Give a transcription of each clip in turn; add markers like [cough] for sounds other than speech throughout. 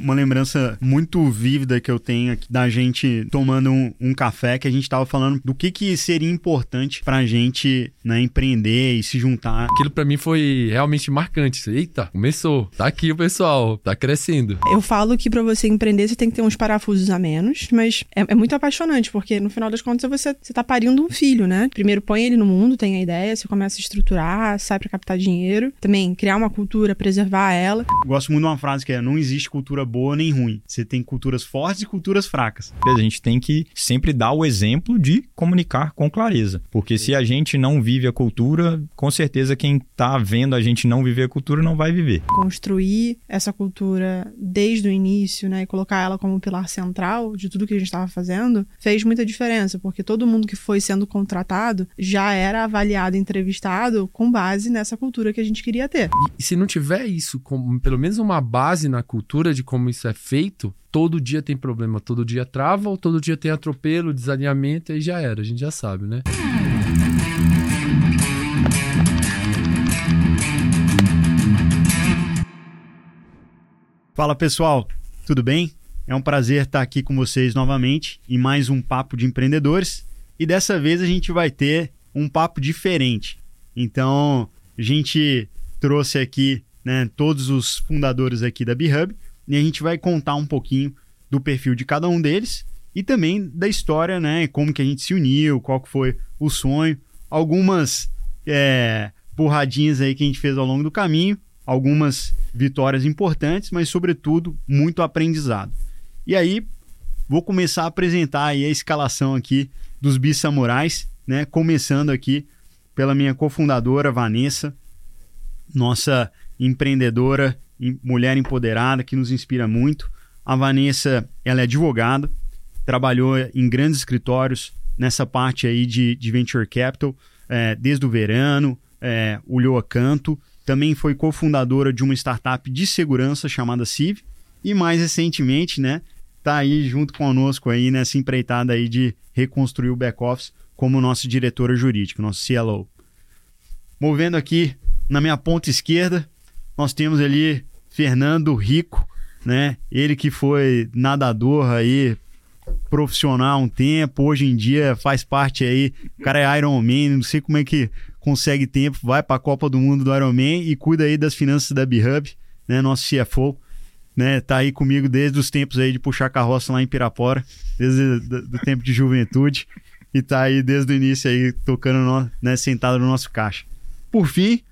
Uma lembrança muito vívida que eu tenho aqui da gente tomando um, um café, que a gente estava falando do que, que seria importante para a gente né, empreender e se juntar. Aquilo para mim foi realmente marcante. Eita, começou. Tá aqui o pessoal, tá crescendo. Eu falo que para você empreender você tem que ter uns parafusos a menos, mas é, é, muito apaixonante, porque no final das contas você, você tá parindo um filho, né? Primeiro põe ele no mundo, tem a ideia, você começa a estruturar, sai para captar dinheiro. Também criar uma cultura, preservar ela. Gosto muito de uma frase que é: não existe cultura boa nem ruim. Você tem culturas fortes e culturas fracas. A gente tem que sempre dar o exemplo de comunicar com clareza. Porque se a gente não vive a cultura, com certeza quem está vendo a gente não viver a cultura não vai viver. Construir essa cultura desde o início, né, e colocar ela como pilar central de tudo que a gente estava fazendo, fez muita diferença, porque todo mundo que foi sendo contratado já era avaliado, entrevistado com base nessa cultura que a gente queria ter. E se não tiver isso, como pelo menos uma base na cultura de como isso é feito, todo dia tem problema, todo dia trava, ou todo dia tem atropelo, desalinhamento, aí já era, a gente já sabe, né? Fala pessoal, tudo bem? É um prazer estar aqui com vocês novamente em mais um Papo de Empreendedores. E dessa vez a gente vai ter um papo diferente. Então, a gente trouxe aqui né, todos os fundadores aqui da BeHub e a gente vai contar um pouquinho do perfil de cada um deles e também da história, né? Como que a gente se uniu, qual que foi o sonho, algumas é, porradinhas aí que a gente fez ao longo do caminho, algumas vitórias importantes, mas sobretudo muito aprendizado. E aí vou começar a apresentar aí a escalação aqui dos Bissamurais, né? Começando aqui pela minha cofundadora Vanessa, nossa empreendedora mulher empoderada que nos inspira muito. A Vanessa, ela é advogada, trabalhou em grandes escritórios nessa parte aí de, de venture capital, é, desde o verano, é, olhou a canto. Também foi cofundadora de uma startup de segurança chamada Civ. E mais recentemente, né, tá aí junto conosco aí nessa empreitada aí de reconstruir o back-office como nossa diretora jurídica, nosso CLO. Movendo aqui na minha ponta esquerda, nós temos ali Fernando Rico, né? Ele que foi nadador aí profissional um tempo, hoje em dia faz parte aí, o cara é Iron Man, não sei como é que consegue tempo, vai para a Copa do Mundo do Iron Man e cuida aí das finanças da B-Hub, né? Nosso CFO, né? Tá aí comigo desde os tempos aí de puxar carroça lá em Pirapora, desde o tempo de juventude e tá aí desde o início aí tocando, no, né, sentado no nosso caixa. Por fim,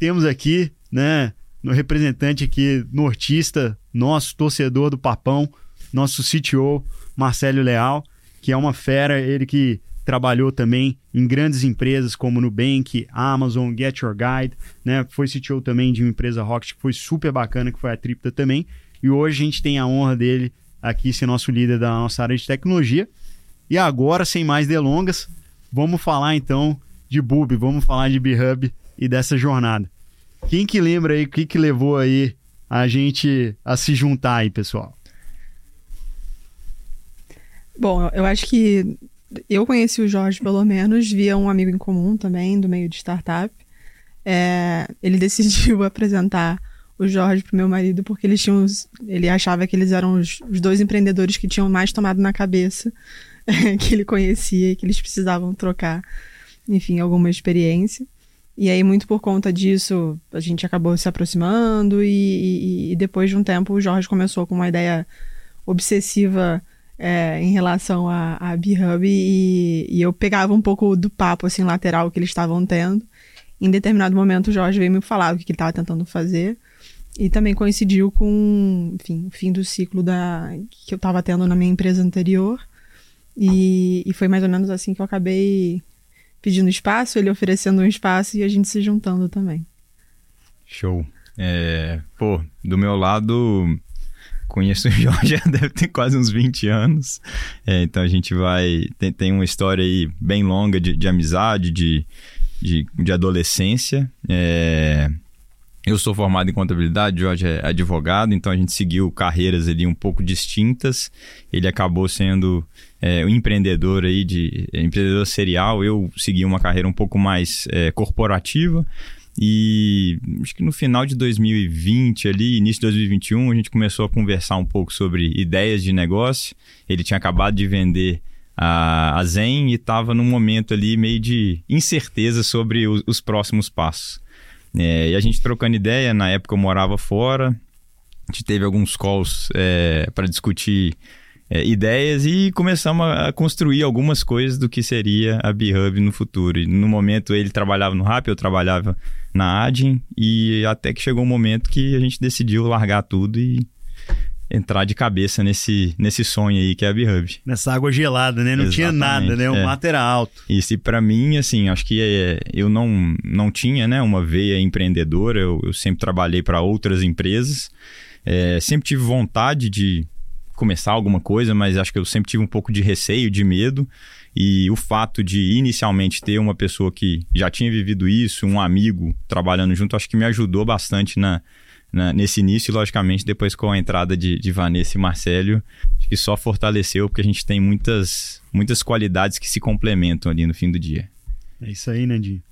temos aqui, né, no representante aqui nortista, nosso torcedor do Papão, nosso CTO, Marcelo Leal, que é uma fera, ele que trabalhou também em grandes empresas como Nubank, Amazon, Get Your Guide, né? Foi CTO também de uma empresa Rocket que foi super bacana, que foi a Tripta também. E hoje a gente tem a honra dele aqui ser nosso líder da nossa área de tecnologia. E agora, sem mais delongas, vamos falar então de Boob, vamos falar de B-Hub e dessa jornada. Quem que lembra aí o que, que levou aí a gente a se juntar aí, pessoal? Bom, eu acho que eu conheci o Jorge, pelo menos, via um amigo em comum também, do meio de startup. É, ele [laughs] decidiu apresentar o Jorge pro meu marido porque eles tinham, ele achava que eles eram os, os dois empreendedores que tinham mais tomado na cabeça [laughs] que ele conhecia e que eles precisavam trocar, enfim, alguma experiência. E aí, muito por conta disso, a gente acabou se aproximando e, e, e depois de um tempo o Jorge começou com uma ideia obsessiva é, em relação a, a B-Hub e, e, eu pegava um pouco do papo, assim, lateral que eles estavam tendo. Em determinado momento o Jorge veio me falar o que ele estava tentando fazer e também coincidiu com, enfim, o fim do ciclo da, que eu estava tendo na minha empresa anterior e, e foi mais ou menos assim que eu acabei pedindo espaço, ele oferecendo um espaço e a gente se juntando também. Show. É, pô, do meu lado, conheço o [laughs] Jorge deve ter quase uns 20 anos. É, então a gente vai. Tem, tem uma história aí bem longa de, de amizade, de, de, de adolescência. É, eu sou formado em contabilidade, Jorge é advogado, então a gente seguiu carreiras ali um pouco distintas. Ele acabou sendo é, um empreendedor aí de empreendedor serial. Eu segui uma carreira um pouco mais é, corporativa. E acho que no final de 2020, ali, início de 2021, a gente começou a conversar um pouco sobre ideias de negócio. Ele tinha acabado de vender a, a Zen e estava num momento ali meio de incerteza sobre os, os próximos passos. É, e a gente trocando ideia, na época eu morava fora, a gente teve alguns calls é, para discutir é, ideias e começamos a construir algumas coisas do que seria a B-Hub no futuro. E no momento ele trabalhava no Rap, eu trabalhava na Adin e até que chegou um momento que a gente decidiu largar tudo e entrar de cabeça nesse, nesse sonho aí que é a B-Hub. Nessa água gelada, né? Não Exatamente, tinha nada, né? O é. mato era alto. Isso, e para mim, assim, acho que é, eu não, não tinha né, uma veia empreendedora, eu, eu sempre trabalhei para outras empresas, é, sempre tive vontade de começar alguma coisa, mas acho que eu sempre tive um pouco de receio, de medo, e o fato de inicialmente ter uma pessoa que já tinha vivido isso, um amigo trabalhando junto, acho que me ajudou bastante na, na, nesse início e, logicamente, depois com a entrada de, de Vanessa e Marcelo, acho que só fortaleceu, porque a gente tem muitas, muitas qualidades que se complementam ali no fim do dia. É isso aí, Nandinho.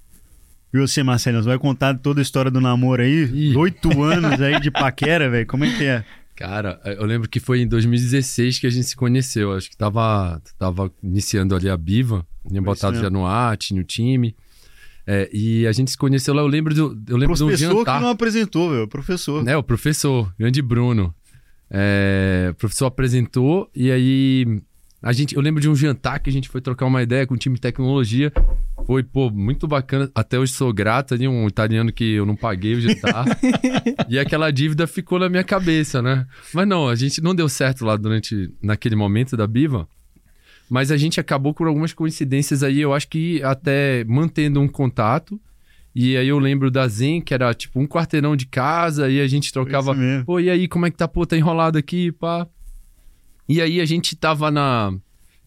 E você, Marcelo, você vai contar toda a história do namoro aí? Ih. [laughs] Oito anos aí de paquera, velho. Como é que é? Cara, eu lembro que foi em 2016 que a gente se conheceu. Acho que tava, tava iniciando ali a Biva, tinha botado já no ar, tinha o time. É, e a gente se conheceu lá, eu lembro, do, eu lembro de um Professor que jantar. não apresentou, velho. Professor. É, o professor, grande Bruno. É, o professor apresentou e aí a gente, eu lembro de um jantar que a gente foi trocar uma ideia com o time de tecnologia. Foi, pô, muito bacana. Até hoje sou grato ali, um italiano que eu não paguei o jantar. [laughs] e aquela dívida ficou na minha cabeça, né? Mas não, a gente não deu certo lá durante, naquele momento da Biva. Mas a gente acabou por algumas coincidências aí, eu acho que até mantendo um contato. E aí eu lembro da Zen, que era tipo um quarteirão de casa, e a gente trocava. Pô, e aí, como é que tá? Pô, tá enrolado aqui, pá. E aí a gente tava na.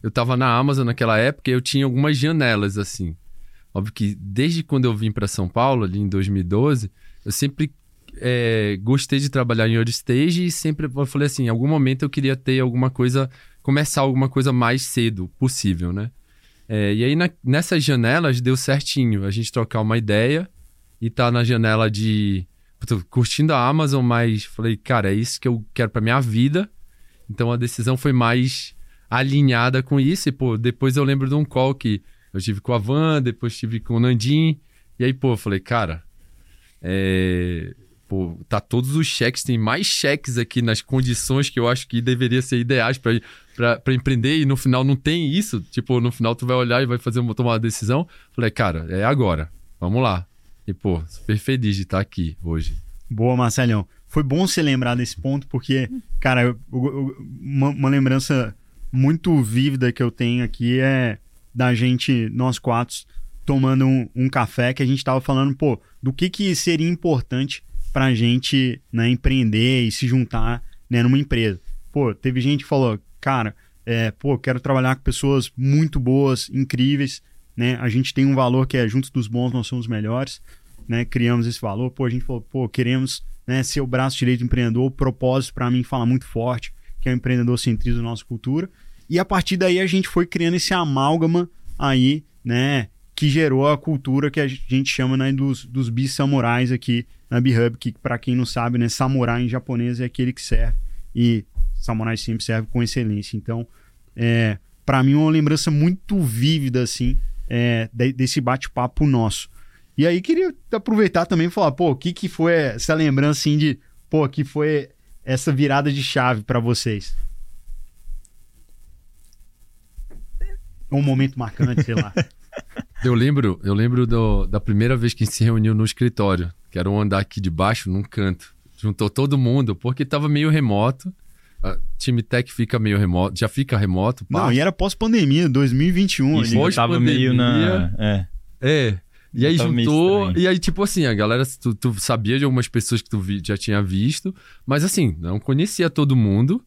Eu tava na Amazon naquela época e eu tinha algumas janelas, assim. Óbvio que desde quando eu vim para São Paulo, ali em 2012, eu sempre é, gostei de trabalhar em early stage e sempre eu falei assim, em algum momento eu queria ter alguma coisa, começar alguma coisa mais cedo possível, né? É, e aí na- nessas janelas deu certinho a gente trocar uma ideia e tá na janela de curtindo a Amazon, mas falei, cara, é isso que eu quero pra minha vida. Então a decisão foi mais alinhada com isso. E, pô, depois eu lembro de um call que eu tive com a Van, depois tive com o Nandim. E aí, pô, eu falei, cara, é... Pô, tá todos os cheques, tem mais cheques aqui nas condições que eu acho que deveria ser ideais pra empreender e no final não tem isso. Tipo, no final tu vai olhar e vai fazer uma, tomar uma decisão. Falei, cara, é agora. Vamos lá. E, pô, super feliz de estar aqui hoje. Boa, Marcelão. Foi bom você lembrar desse ponto, porque, cara, eu- eu- uma, uma lembrança muito vívida que eu tenho aqui é da gente, nós quatro, tomando um, um café que a gente tava falando, pô, do que que seria importante pra gente né, empreender e se juntar né, numa empresa. Pô, teve gente que falou, cara, é, pô, quero trabalhar com pessoas muito boas, incríveis, né? A gente tem um valor que é juntos dos bons nós somos melhores, né? Criamos esse valor, pô, a gente falou, pô, queremos né, ser o braço direito do empreendedor, o propósito para mim fala muito forte, que é o empreendedor centrismo da nossa cultura. E a partir daí a gente foi criando esse amálgama aí, né, que gerou a cultura que a gente chama né, dos, dos bis-samurais aqui na B-Hub, que para quem não sabe, né, samurai em japonês é aquele que serve. E samurai sempre serve com excelência. Então, é, para mim, uma lembrança muito vívida, assim, é, de- desse bate-papo nosso. E aí, queria aproveitar também e falar, pô, o que, que foi essa lembrança, assim, de, pô, que foi essa virada de chave para vocês? Um momento marcante, sei lá. [laughs] Eu lembro, eu lembro do- da primeira vez que a gente se reuniu no escritório, que era um andar aqui de baixo, num canto. Juntou todo mundo, porque tava meio remoto. A time tech fica meio remoto, já fica remoto. Não, e era pós-pandemia, 2021. Isso. Pós- tava meio na. É. É. E aí juntou, e aí tipo assim, a galera, tu, tu sabia de algumas pessoas que tu vi- já tinha visto, mas assim, não conhecia todo mundo,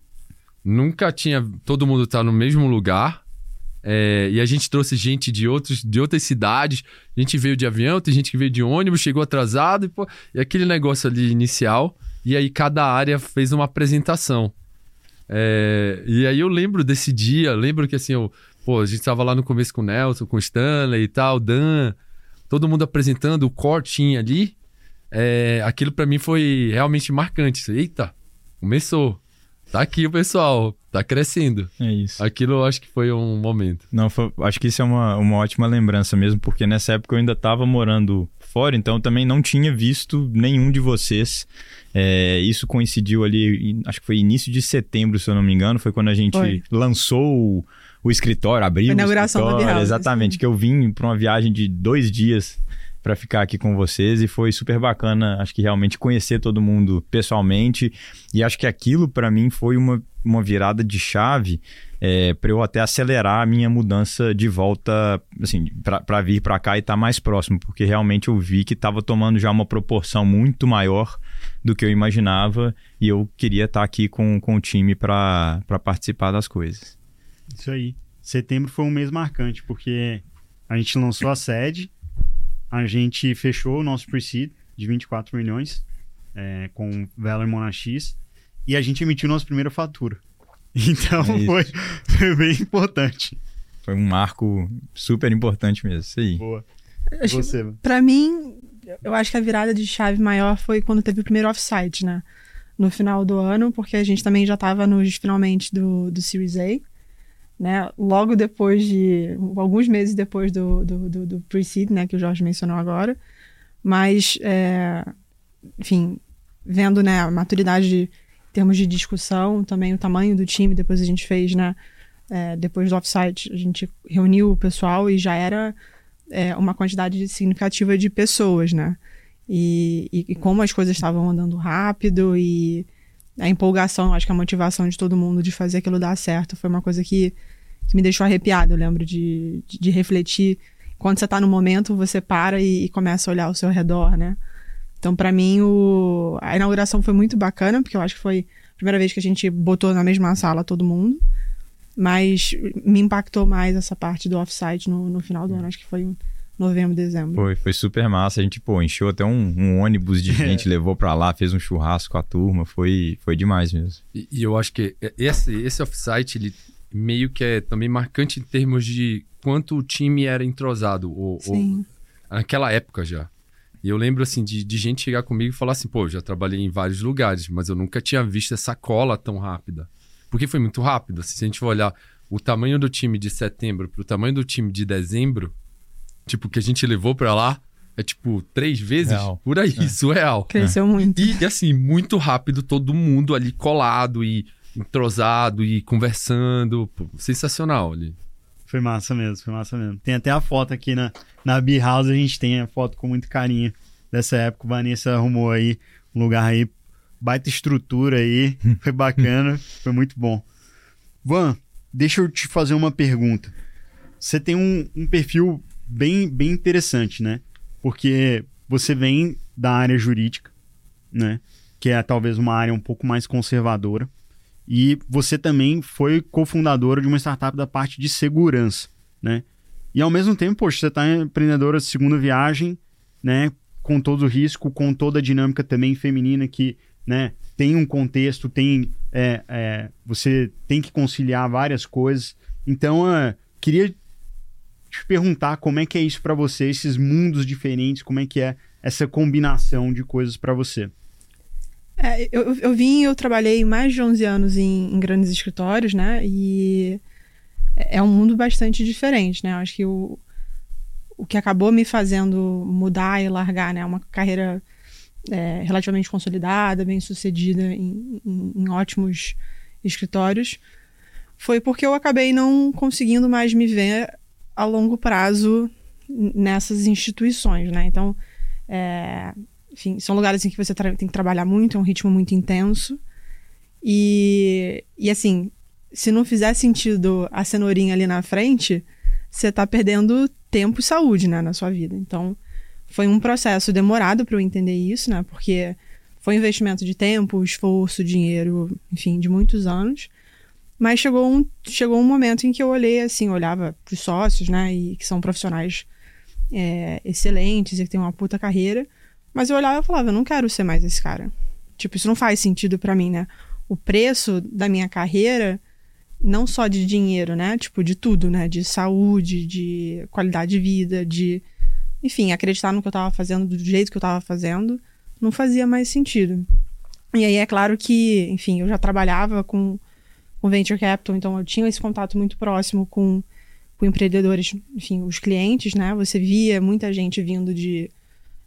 nunca tinha, todo mundo tá no mesmo lugar, é, e a gente trouxe gente de, outros, de outras cidades, a gente veio de avião, tem gente que veio de ônibus, chegou atrasado, e, pô, e aquele negócio ali inicial, e aí cada área fez uma apresentação. É, e aí eu lembro desse dia, lembro que assim, eu, pô, a gente tava lá no começo com o Nelson, com o Stanley e tal, Dan, todo mundo apresentando o cortinho ali, é, aquilo para mim foi realmente marcante. Eita, começou. Tá aqui o pessoal, tá crescendo. É isso. Aquilo eu acho que foi um momento. Não, foi- acho que isso é uma, uma ótima lembrança mesmo, porque nessa época eu ainda estava morando fora, então eu também não tinha visto nenhum de vocês. É, isso coincidiu ali, acho que foi início de setembro, se eu não me engano, foi quando a gente Foi. lançou o, o escritório, abriu A o inauguração da escritório. Behouse, Exatamente, sim. que eu vim para uma viagem de dois dias para ficar aqui com vocês e foi super bacana, acho que realmente conhecer todo mundo pessoalmente e acho que aquilo para mim foi uma, uma virada de chave é, para eu até acelerar a minha mudança de volta, assim, para vir para cá e estar mais próximo, porque realmente eu vi que estava tomando já uma proporção muito maior do que eu imaginava e eu queria estar aqui com, com o time para participar das coisas. Isso aí. Setembro foi um mês marcante, porque a gente lançou a sede, a gente fechou o nosso pre-seed de 24 milhões é, com Valor Monax e a gente emitiu nossa primeira fatura. [laughs] Então É foi, foi bem importante. Foi um marco super importante mesmo, isso aí. Boa. Acho Você. Pra mim, eu acho que a virada de chave maior foi quando teve o primeiro offsite, né? No final do ano, porque a gente também já tava nos finalmente do, do Series A, né? Logo depois de. alguns meses depois do, do, do, do pre-seed, né? Que o Jorge mencionou agora. Mas, é, enfim, vendo né, a maturidade de, em termos de discussão, também o tamanho do time, depois a gente fez, né? é, depois do offsite, a gente reuniu o pessoal e já era é, uma quantidade significativa de pessoas, né? E, e, e como as coisas estavam andando rápido e a empolgação, acho que a motivação de todo mundo de fazer aquilo dar certo foi uma coisa que, que me deixou arrepiado. Eu lembro de, de, de refletir. Quando você tá no momento, você para e, e começa a olhar ao seu redor, né? Então, para mim, o... a inauguração foi muito bacana, porque eu acho que foi a primeira vez que a gente botou na mesma sala todo mundo. Mas me impactou mais essa parte do offsite no, no final do ano. Acho que foi em novembro, dezembro. Foi, foi super massa. A gente, pô, encheu até um, um ônibus de [laughs] gente, levou pra lá, fez um churrasco com a turma. Foi, foi demais mesmo. E, e eu acho que esse, esse offsite, ele meio que é também marcante em termos de quanto o time era entrosado. Ou, Sim. naquela época já. E eu lembro, assim, de, de gente chegar comigo e falar assim, pô, já trabalhei em vários lugares, mas eu nunca tinha visto essa cola tão rápida. Porque foi muito rápido. Assim, se a gente for olhar o tamanho do time de setembro pro tamanho do time de dezembro, tipo, que a gente levou pra lá, é tipo três vezes Real. por aí, surreal. Cresceu muito. E, e, assim, muito rápido, todo mundo ali colado e entrosado e conversando. Pô, sensacional ali. Foi massa mesmo, foi massa mesmo. Tem até a foto aqui na, na B-House, a gente tem a foto com muito carinho dessa época. O Vanessa arrumou aí um lugar aí, baita estrutura aí, [laughs] foi bacana, foi muito bom. Van, deixa eu te fazer uma pergunta. Você tem um, um perfil bem, bem interessante, né? Porque você vem da área jurídica, né? Que é talvez uma área um pouco mais conservadora. E você também foi cofundadora de uma startup da parte de segurança, né? E ao mesmo tempo, poxa, você está empreendedora de segunda viagem, né? Com todo o risco, com toda a dinâmica também feminina que, né? Tem um contexto, tem... é, é, você tem que conciliar várias coisas. Então, queria te perguntar como é que é isso para você, esses mundos diferentes, como é que é essa combinação de coisas para você. É, eu, eu vim, eu trabalhei mais de 11 anos em, em, grandes escritórios, né? E é um mundo bastante diferente, né? Eu acho que o, o que acabou me fazendo mudar e largar, né? Uma carreira é, relativamente consolidada, bem sucedida em, em, em ótimos escritórios, foi porque eu acabei não conseguindo mais me ver a longo prazo nessas instituições, né? Então, é, enfim, são lugares em que você tem que trabalhar muito, é um ritmo muito intenso. E, e assim, se não fizer sentido a cenourinha ali na frente, você tá perdendo tempo e saúde, né, na sua vida. Então, foi um processo demorado para eu entender isso, né? Porque foi um investimento de tempo, esforço, dinheiro, enfim, de muitos anos. Mas chegou um, chegou um momento em que eu olhei assim, olhava para os sócios, né? E que são profissionais é, excelentes e que têm uma puta carreira. Mas eu olhava e falava, eu não quero ser mais esse cara. Tipo, isso não faz sentido para mim, né? O preço da minha carreira, não só de dinheiro, né? Tipo, de tudo, né? De saúde, de qualidade de vida, de enfim, acreditar no que eu estava fazendo, do jeito que eu estava fazendo, não fazia mais sentido. E aí é claro que, enfim, eu já trabalhava com, com venture capital, então eu tinha esse contato muito próximo com, com empreendedores, enfim, os clientes, né? Você via muita gente vindo de,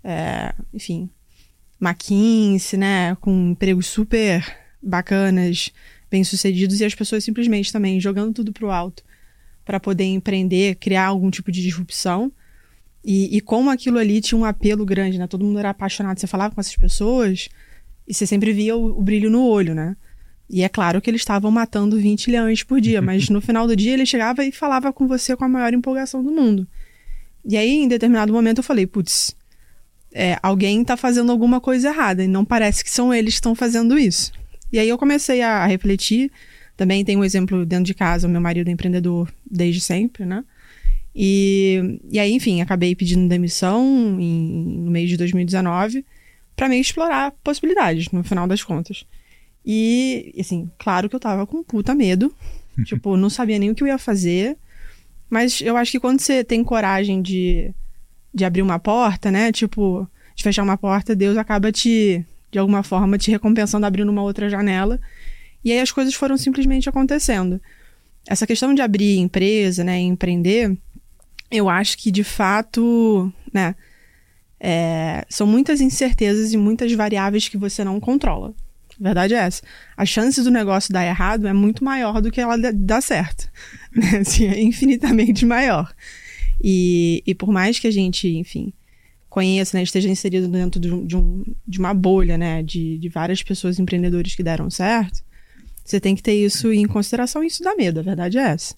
é, enfim, McKinsey, né? Com empregos super bacanas, bem-sucedidos, e as pessoas simplesmente também jogando tudo pro alto para poder empreender, criar algum tipo de disrupção. E, e, como aquilo ali tinha um apelo grande, né? Todo mundo era apaixonado. Você falava com essas pessoas e você sempre via o, o brilho no olho, né? E é claro que eles estavam matando 20 leões por dia, mas no final do dia ele chegava e falava com você com a maior empolgação do mundo. E aí, em determinado momento, eu falei: putz, é, alguém está fazendo alguma coisa errada e não parece que são eles que estão fazendo isso. E aí eu comecei a refletir. Também tem um exemplo dentro de casa: o meu marido é empreendedor desde sempre, né? E, e aí, enfim, acabei pedindo demissão em, no mês de 2019 para meio explorar possibilidades, no final das contas. E, assim, claro que eu tava com puta medo. [laughs] tipo, não sabia nem o que eu ia fazer. Mas eu acho que quando você tem coragem de, de abrir uma porta, né? Tipo, de fechar uma porta, Deus acaba te, de alguma forma, te recompensando abrindo uma outra janela. E aí as coisas foram simplesmente acontecendo. Essa questão de abrir empresa, né? Empreender eu acho que de fato, né, é, são muitas incertezas e muitas variáveis que você não controla. A verdade é essa. A chance do negócio dar errado é muito maior do que ela dar certo. [laughs] Né? Assim, é infinitamente maior. E, e por mais que a gente, enfim, conheça, né, esteja inserido dentro de, um, de, um, de uma bolha, né, de, de várias pessoas empreendedores que deram certo, você tem que ter isso em consideração e isso dá medo, a verdade é essa.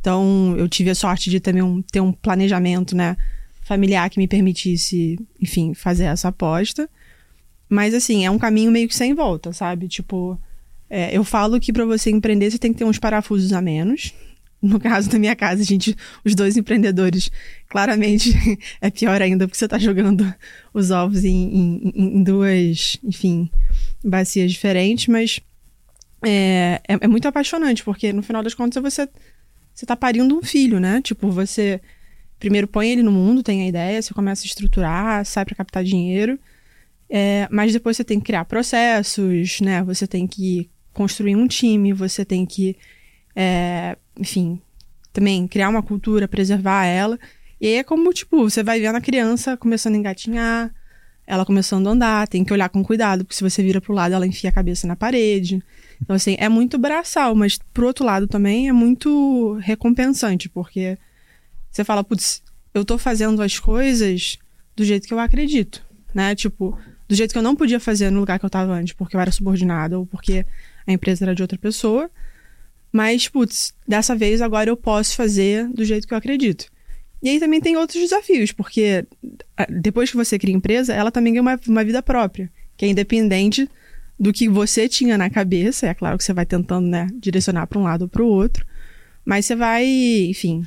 Então, eu tive a sorte de também um, ter um planejamento, né, familiar que me permitisse, enfim, fazer essa aposta. Mas, assim, é um caminho meio que sem volta, sabe? Tipo, é, eu falo que para você empreender, você tem que ter uns parafusos a menos. No caso da minha casa, gente, os dois empreendedores, claramente [laughs] é pior ainda, porque você tá jogando os ovos em, em, em duas, enfim, bacias diferentes, mas é, é, é muito apaixonante, porque no final das contas você você tá parindo um filho, né? Tipo, você primeiro põe ele no mundo, tem a ideia, você começa a estruturar, sai para captar dinheiro, é, mas depois você tem que criar processos, né? Você tem que construir um time, você tem que, é, enfim, também criar uma cultura, preservar ela. E aí é como, tipo, você vai vendo a criança começando a engatinhar, ela começando a andar, tem que olhar com cuidado, porque se você vira pro lado, ela enfia a cabeça na parede. Então, assim, é muito braçal, mas pro outro lado também é muito recompensante, porque você fala, putz, eu tô fazendo as coisas do jeito que eu acredito, né? Tipo, do jeito que eu não podia fazer no lugar que eu tava antes, porque eu era subordinada ou porque a empresa era de outra pessoa. Mas, putz, dessa vez agora eu posso fazer do jeito que eu acredito. E aí também tem outros desafios, porque depois que você cria empresa, ela também ganha uma, uma vida própria, que é independente do que você tinha na cabeça. É claro que você vai tentando, né, direcionar para um lado ou para o outro, mas você vai, enfim,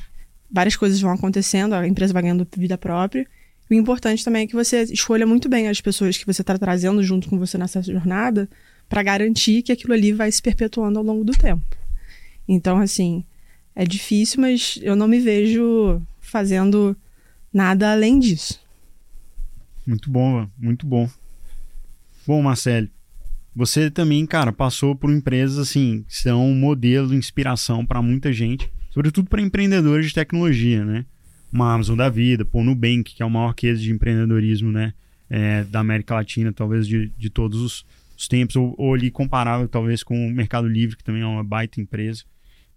várias coisas vão acontecendo, a empresa vai ganhando vida própria. O importante também é que você escolha muito bem as pessoas que você está trazendo junto com você nessa jornada para garantir que aquilo ali vai se perpetuando ao longo do tempo. Então, assim, é difícil, mas eu não me vejo fazendo nada além disso. Muito bom, muito bom. Bom, Marcelo, você também, cara, passou por empresas assim, que são um modelo de inspiração para muita gente, sobretudo para empreendedores de tecnologia, né? Uma Amazon da vida, pô, Nubank, que é o maior case de empreendedorismo, né? É, da América Latina, talvez de, de todos os, os tempos, ou, ou, ali comparável, talvez, com o Mercado Livre, que também é uma baita empresa.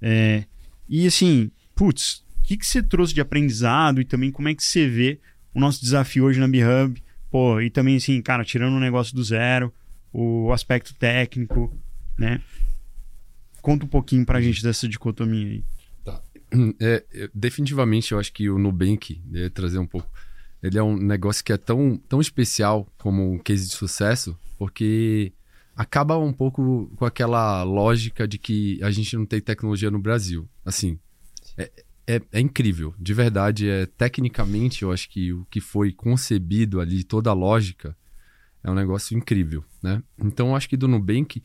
É, e assim, putz, o que, que você trouxe de aprendizado e também como é que você vê o nosso desafio hoje na BeHub? Pô, e também, assim, cara, tirando um negócio do zero, o aspecto técnico, né? Conta um pouquinho pra gente dessa dicotomia aí. Tá. É, definitivamente, eu acho que o Nubank, né, trazer um pouco, ele é um negócio que é tão, tão especial como um case de sucesso, porque acaba um pouco com aquela lógica de que a gente não tem tecnologia no Brasil. Assim, é, é, é, incrível, de verdade. É, tecnicamente, eu acho que o que foi concebido ali, toda a lógica, é um negócio incrível, né? Então, acho que do Nubank,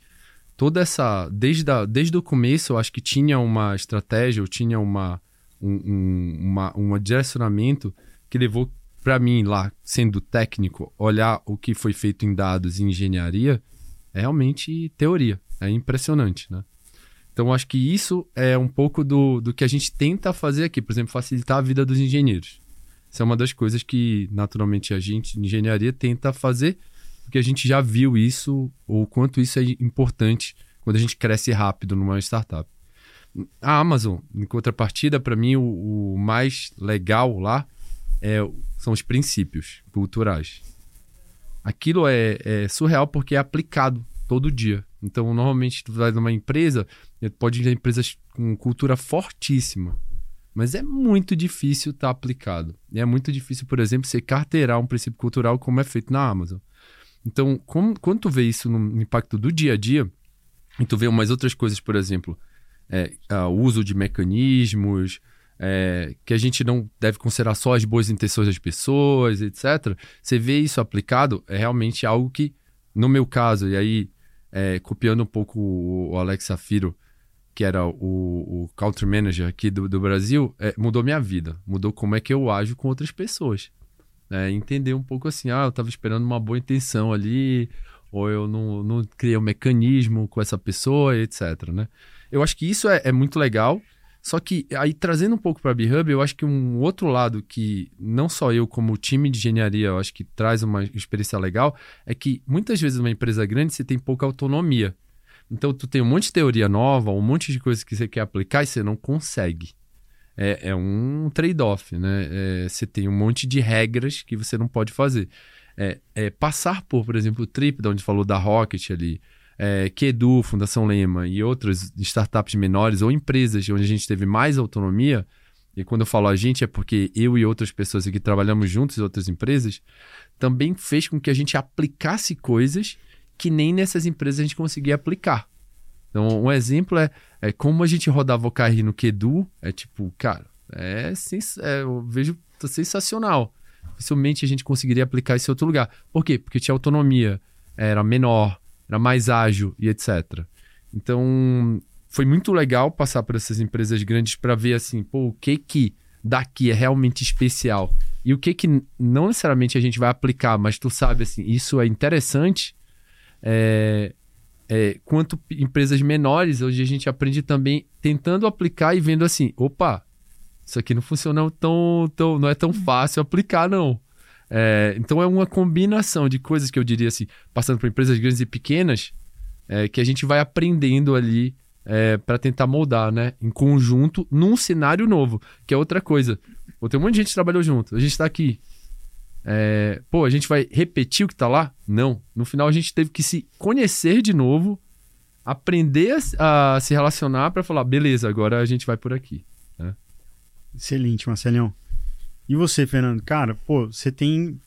toda essa... Desde, desde o começo, eu acho que tinha uma estratégia, ou tinha uma, um, um, uma, um direcionamento que levou para mim, lá, sendo técnico, olhar o que foi feito em dados e engenharia é realmente teoria. É impressionante, né? Então, acho que isso é um pouco do, do que a gente tenta fazer aqui. Por exemplo, facilitar a vida dos engenheiros. Isso é uma das coisas que, naturalmente, a gente, engenharia, tenta fazer, porque a gente já viu isso, ou quanto isso é importante quando a gente cresce rápido numa startup. A Amazon, em contrapartida, para mim, o, o, mais legal lá é, são os princípios culturais. Aquilo é, é surreal porque é aplicado todo dia. Então, normalmente, tu vai numa empresa, pode ir empresas com cultura fortíssima, mas é muito difícil estar tá aplicado. É muito difícil, por exemplo, você carteirar um princípio cultural como é feito na Amazon. Então, como, quando tu vê isso no impacto do dia a dia, e tu vê umas outras coisas, por exemplo, é, o uso de mecanismos, é, que a gente não deve considerar só as boas intenções das pessoas, etc. Você vê isso aplicado, é realmente algo que, no meu caso, e aí é, copiando um pouco o Alex Safiro, que era o, o country manager aqui do, do Brasil, é, mudou minha vida. Mudou como é que eu ajo com outras pessoas. É, entender um pouco assim, ah, eu estava esperando uma boa intenção ali, ou eu não, não criei um mecanismo com essa pessoa, etc. Né? Eu acho que isso é, é muito legal. Só que aí trazendo um pouco para a B-Hub, eu acho que um outro lado que não só eu como time de engenharia, eu acho que traz uma experiência legal, é que muitas vezes numa empresa grande você tem pouca autonomia. Então tu tem um monte de teoria nova, um monte de coisas que você quer aplicar e você não consegue. É, é um trade-off, né? É, você tem um monte de regras que você não pode fazer. É, é passar por, por exemplo, o Trip, da onde falou da Rocket ali, é, Kedu, Fundação Lema e outras startups menores ou empresas onde a gente teve mais autonomia, e quando eu falo a gente é porque eu e outras pessoas aqui trabalhamos juntos em outras empresas, também fez com que a gente aplicasse coisas que nem nessas empresas a gente conseguia aplicar. Então, um exemplo é, é como a gente rodava o carro no Kedu, é tipo, cara, é, sens é eu vejo tá sensacional. Dificilmente a gente conseguiria aplicar isso em outro lugar. Por quê? Porque tinha autonomia, era menor, era mais ágil e etc. Então, foi muito legal passar por essas empresas grandes para ver assim, pô, o que que daqui é realmente especial e o que que não necessariamente a gente vai aplicar, mas tu sabe assim, isso é interessante. É, é, quanto empresas menores, hoje a gente aprende também tentando aplicar e vendo assim, opa, isso aqui não funciona tão, tão não é tão fácil aplicar não. É, então é uma combinação de coisas que eu diria assim, passando por empresas grandes e pequenas, é, que a gente vai aprendendo ali é, para tentar moldar, né? Em conjunto, num cenário novo, que é outra coisa. Pô, tem um monte de gente que trabalhou junto, a gente está aqui. É, pô, a gente vai repetir o que está lá? Não. No final a gente teve que se conhecer de novo, aprender a, a se relacionar para falar, beleza, agora a gente vai por aqui. Né? Excelente, Marcelão. E você, Fernando? Cara, pô, você tem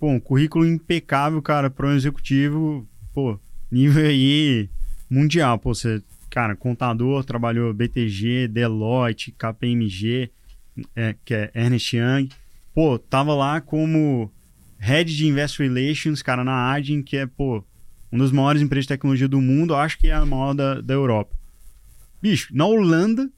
pô, um currículo impecável, cara, para um executivo, pô, nível aí mundial. Pô, você, cara, contador, trabalhou BTG, Deloitte, KPMG, é, que é Ernest Young. Pô, tava lá como Head de Investor Relations, cara, na Adin, que é, pô, uma das maiores empresas de tecnologia do mundo, acho que é a maior da, da Europa. Bicho, na Holanda,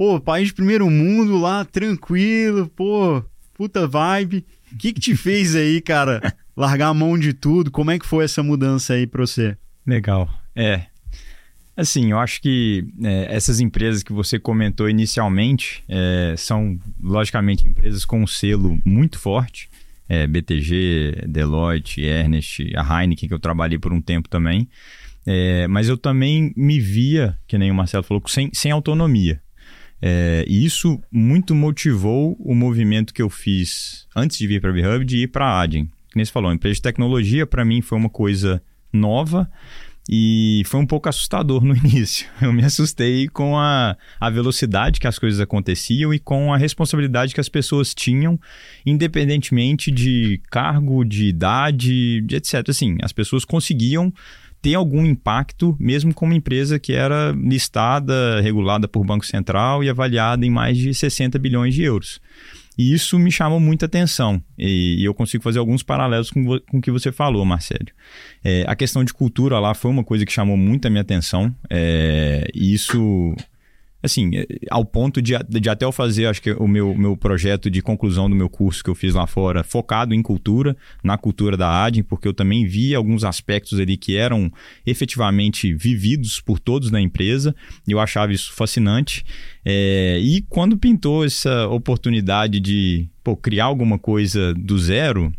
Pô, país de primeiro mundo lá, tranquilo, pô, puta vibe. O que que te fez aí, cara, largar a mão de tudo? Como é que foi essa mudança aí pra você? Legal. É. Assim, eu acho que é, essas empresas que você comentou inicialmente é, são, logicamente, empresas com um selo muito forte. É, BTG, Deloitte, Ernest, a Heineken, que eu trabalhei por um tempo também. É, mas eu também me via, que nem o Marcelo falou, sem, sem autonomia. É, e isso muito motivou o movimento que eu fiz antes de vir para a VHub de ir para a Adyen. Como você falou, empresa de tecnologia para mim foi uma coisa nova e foi um pouco assustador no [laughs] início. Eu me assustei com a, a velocidade que as coisas aconteciam e com a responsabilidade que as pessoas tinham, independentemente de cargo, de idade, de etc. Assim, as pessoas conseguiam ter algum impacto, mesmo com uma empresa que era listada, regulada por Banco Central e avaliada em mais de 60 bilhões de euros. E isso me chamou muita atenção. E, eu consigo fazer alguns paralelos com, com o que você falou, Marcelo. É, a questão de cultura lá foi uma coisa que chamou muito a minha atenção. É, e isso assim, é, ao ponto de, de até eu fazer, acho que o meu, meu projeto de conclusão do meu curso que eu fiz lá fora, focado em cultura, na cultura da ADIM, porque eu também vi alguns aspectos ali que eram efetivamente vividos por todos na empresa, e eu achava isso fascinante. É, e quando pintou essa oportunidade de pô, criar alguma coisa do zero,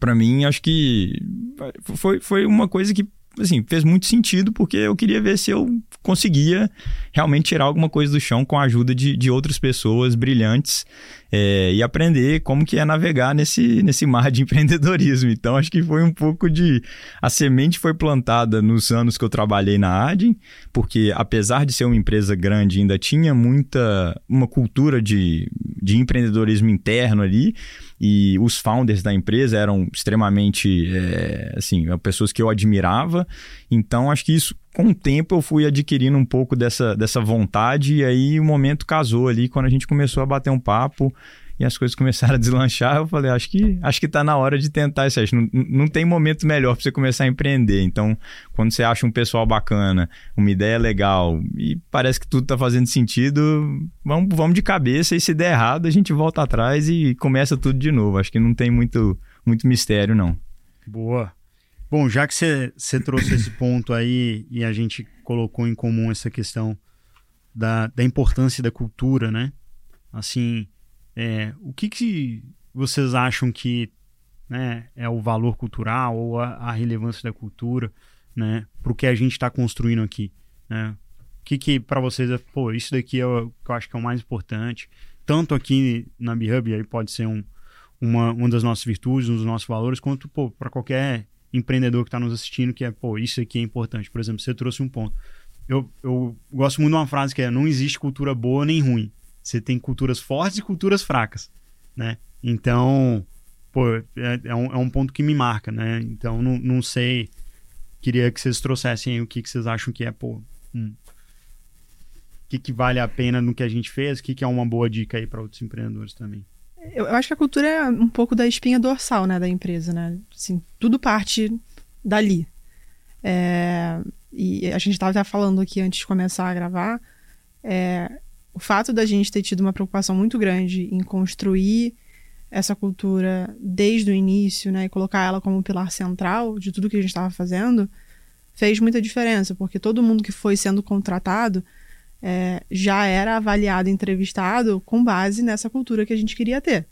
para mim, acho que foi, foi uma coisa que assim, fez muito sentido porque eu queria ver se eu conseguia realmente tirar alguma coisa do chão com a ajuda de, de outras pessoas brilhantes é, e aprender como que é navegar nesse, nesse mar de [laughs] empreendedorismo. Então, acho que foi um pouco de... A semente foi plantada nos anos que eu trabalhei na Adin, porque apesar de ser uma empresa grande, ainda tinha muita... uma cultura de, de empreendedorismo interno ali, e os founders da empresa eram extremamente, é, assim, pessoas que eu admirava. Então, acho que isso, com o tempo, eu fui adquirindo um pouco dessa, dessa vontade e aí o momento casou ali, quando a gente começou a bater um papo e as coisas começaram a [laughs] deslanchar, eu falei, acho que acho que tá na hora de tentar isso. Não, não tem momento melhor para você começar a empreender. Então, quando você acha um pessoal bacana, uma ideia legal e parece que tudo tá fazendo sentido, vamos, vamos de cabeça e se der errado, a gente volta atrás e começa tudo de novo. Acho que não tem muito, muito mistério, não. Boa. Bom, já que você trouxe esse ponto aí e a gente colocou em comum essa questão da, da importância da cultura, né? Assim, é, o que, que vocês acham que né, é o valor cultural ou a, a relevância da cultura né, para o que a gente está construindo aqui? Né? O que, que para vocês é, pô, isso daqui é o que eu acho que é o mais importante, tanto aqui na BHub, aí pode ser um, uma, uma das nossas virtudes, um dos nossos valores, quanto para qualquer empreendedor que está nos assistindo, que é, pô, isso aqui é importante. Por exemplo, você trouxe um ponto. Eu, eu gosto muito de uma frase que é: não existe cultura boa nem ruim. Você tem culturas fortes e culturas fracas, né? Então, pô, é, é, um, é um ponto que me marca, né? Então, não, não sei. Queria que vocês trouxessem o que, que vocês acham que é, pô. Hum, o que, que vale a pena no que a gente fez, o que, que é uma boa dica aí para outros empreendedores também. Eu, eu, acho que a cultura é um pouco da espinha dorsal, né, da empresa, né? Assim, tudo parte dali. É, e a gente estava falando aqui antes de começar a gravar, é, o fato da gente ter tido uma preocupação muito grande em construir essa cultura desde o início, né, e colocar ela como pilar central de tudo que a gente estava fazendo, fez muita diferença, porque todo mundo que foi sendo contratado é, já era avaliado, entrevistado com base nessa cultura que a gente queria ter.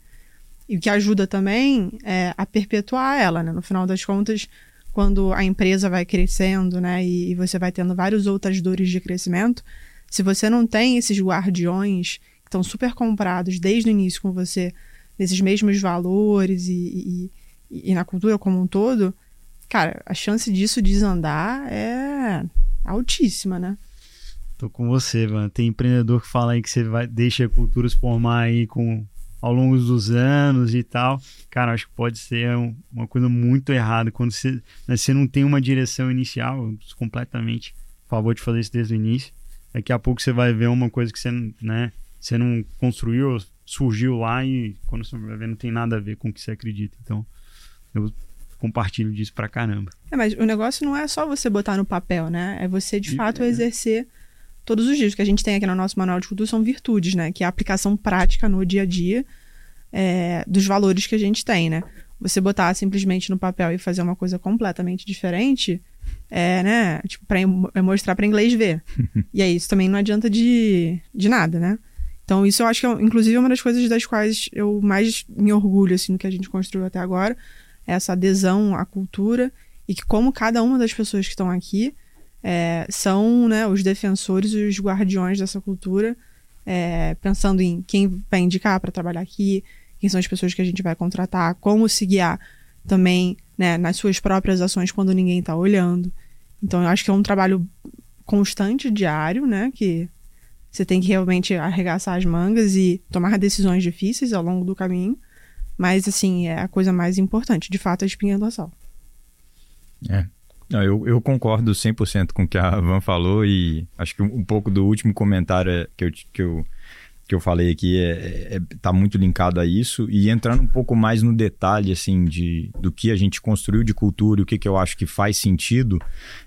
E o que ajuda também é a perpetuar ela, né? No final das contas, quando a empresa vai crescendo, né, e, e você vai tendo várias outras dores de crescimento, se você não tem esses guardiões que estão super comprados desde o início com você, nesses mesmos valores e, e, e na cultura como um todo, cara, a chance disso desandar é altíssima, né? Tô com você, mano. Tem empreendedor que fala aí que você vai deixa a cultura se formar aí com ao longo dos anos e tal. Cara, acho que pode ser uma coisa muito errada quando você, né, você não tem uma direção inicial. completamente a favor de fazer isso desde o início. Daqui a pouco você vai ver uma coisa que você, né, você não construiu, surgiu lá e quando você vai ver não tem nada a ver com o que você acredita. Então, eu compartilho disso pra caramba. É, mas o negócio não é só você botar no papel, né? É você de fato é. exercer todos os dias. O que a gente tem aqui no nosso manual de cultura são virtudes, né? Que é a aplicação prática no dia a dia é, dos valores que a gente tem, né? Você botar simplesmente no papel e fazer uma coisa completamente diferente, é, né? Tipo, pra é mostrar para inglês ver. [laughs] e aí, isso também não adianta de, de nada, né? Então, isso eu acho que, é, inclusive, é uma das coisas das quais eu mais me orgulho, assim, no que a gente construiu até agora. É essa adesão à cultura e que como cada uma das pessoas que estão aqui é, são né, os defensores e os guardiões dessa cultura, é, pensando em quem vai indicar para trabalhar aqui, quem são as pessoas que a gente vai contratar, como se guiar também né, nas suas próprias ações quando ninguém está olhando. Então eu acho que é um trabalho constante, diário, né? Que você tem que realmente arregaçar as mangas e tomar decisões difíceis ao longo do caminho. Mas, assim, é a coisa mais importante, de fato, a espinha dorsal. É. Eu, eu concordo 100% com o que a Van falou e acho que um, pouco do último comentário é que eu, que eu que eu falei aqui é, é, tá muito linkado a isso e entrando um pouco mais no detalhe assim de do que a gente construiu de cultura e o que, que eu acho que faz sentido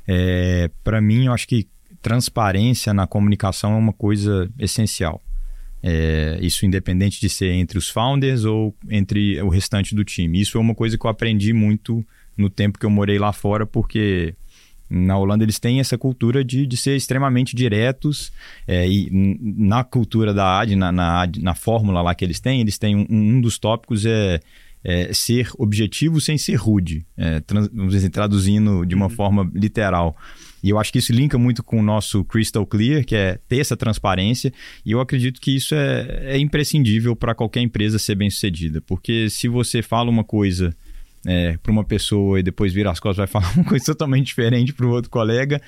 é, para mim eu acho que transparência na comunicação é uma coisa essencial. É, isso independente de ser entre os founders ou entre o restante do time. Isso é uma coisa que eu aprendi muito no tempo que eu morei lá fora, porque na Holanda eles têm essa cultura de, de ser extremamente diretos é, e na cultura da AD, na, na, AD, na fórmula lá que eles têm, eles têm um, um dos tópicos é, é, ser objetivo sem ser rude, é, trans, dizer, traduzindo de uma uhum. forma literal. E eu acho que isso linka muito com o nosso Crystal Clear, que é ter essa transparência. E eu acredito que isso é, é imprescindível para qualquer empresa ser bem sucedida. Porque se você fala uma coisa é, para uma pessoa e depois vira as costas vai [laughs] falar uma coisa totalmente diferente para o outro colega,